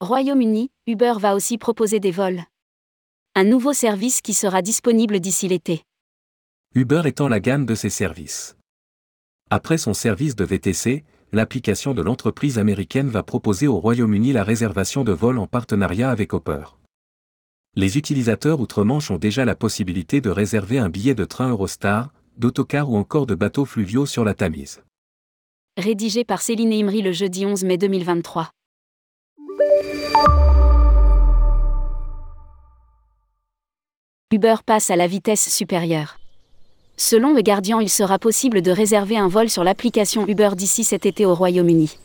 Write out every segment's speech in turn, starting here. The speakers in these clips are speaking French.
Royaume-Uni, Uber va aussi proposer des vols. Un nouveau service qui sera disponible d'ici l'été. Uber étend la gamme de ses services. Après son service de VTC, l'application de l'entreprise américaine va proposer au Royaume-Uni la réservation de vols en partenariat avec Hopper. Les utilisateurs outre-Manche ont déjà la possibilité de réserver un billet de train Eurostar, d'autocar ou encore de bateaux fluviaux sur la Tamise. Rédigé par Céline Imri le jeudi 11 mai 2023. Uber passe à la vitesse supérieure. Selon le Guardian, il sera possible de réserver un vol sur l'application Uber d'ici cet été au Royaume-Uni.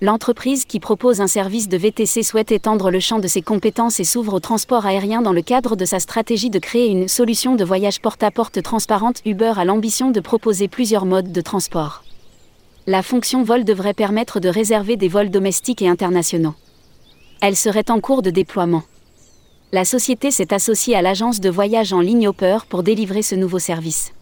L'entreprise qui propose un service de VTC souhaite étendre le champ de ses compétences et s'ouvre au transport aérien dans le cadre de sa stratégie de créer une solution de voyage porte-à-porte transparente. Uber a l'ambition de proposer plusieurs modes de transport. La fonction vol devrait permettre de réserver des vols domestiques et internationaux. Elle serait en cours de déploiement. La société s'est associée à l'agence de voyage en ligne Hopper pour délivrer ce nouveau service.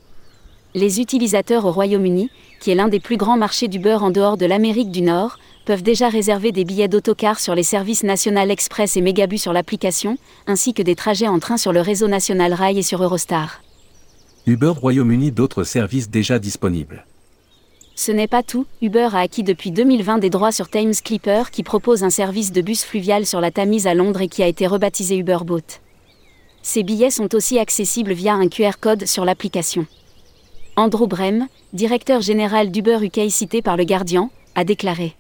Les utilisateurs au Royaume-Uni, qui est l'un des plus grands marchés du beurre en dehors de l'Amérique du Nord, peuvent déjà réserver des billets d'autocar sur les services National Express et Megabus sur l'application, ainsi que des trajets en train sur le réseau National Rail et sur Eurostar. Uber Royaume-Uni d'autres services déjà disponibles. Ce n'est pas tout, Uber a acquis depuis 2020 des droits sur Thames Clipper qui propose un service de bus fluvial sur la Tamise à Londres et qui a été rebaptisé Uber Boat. Ces billets sont aussi accessibles via un QR code sur l'application. Andrew Brem, directeur général d'Uber UK cité par le Guardian, a déclaré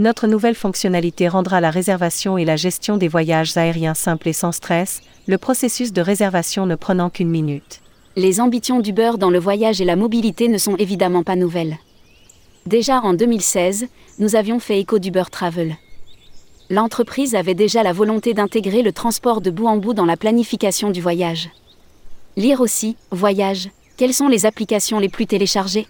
notre nouvelle fonctionnalité rendra la réservation et la gestion des voyages aériens simples et sans stress, le processus de réservation ne prenant qu'une minute. Les ambitions d'Uber dans le voyage et la mobilité ne sont évidemment pas nouvelles. Déjà en 2016, nous avions fait écho d'Uber Travel. L'entreprise avait déjà la volonté d'intégrer le transport de bout en bout dans la planification du voyage. Lire aussi, voyage, quelles sont les applications les plus téléchargées?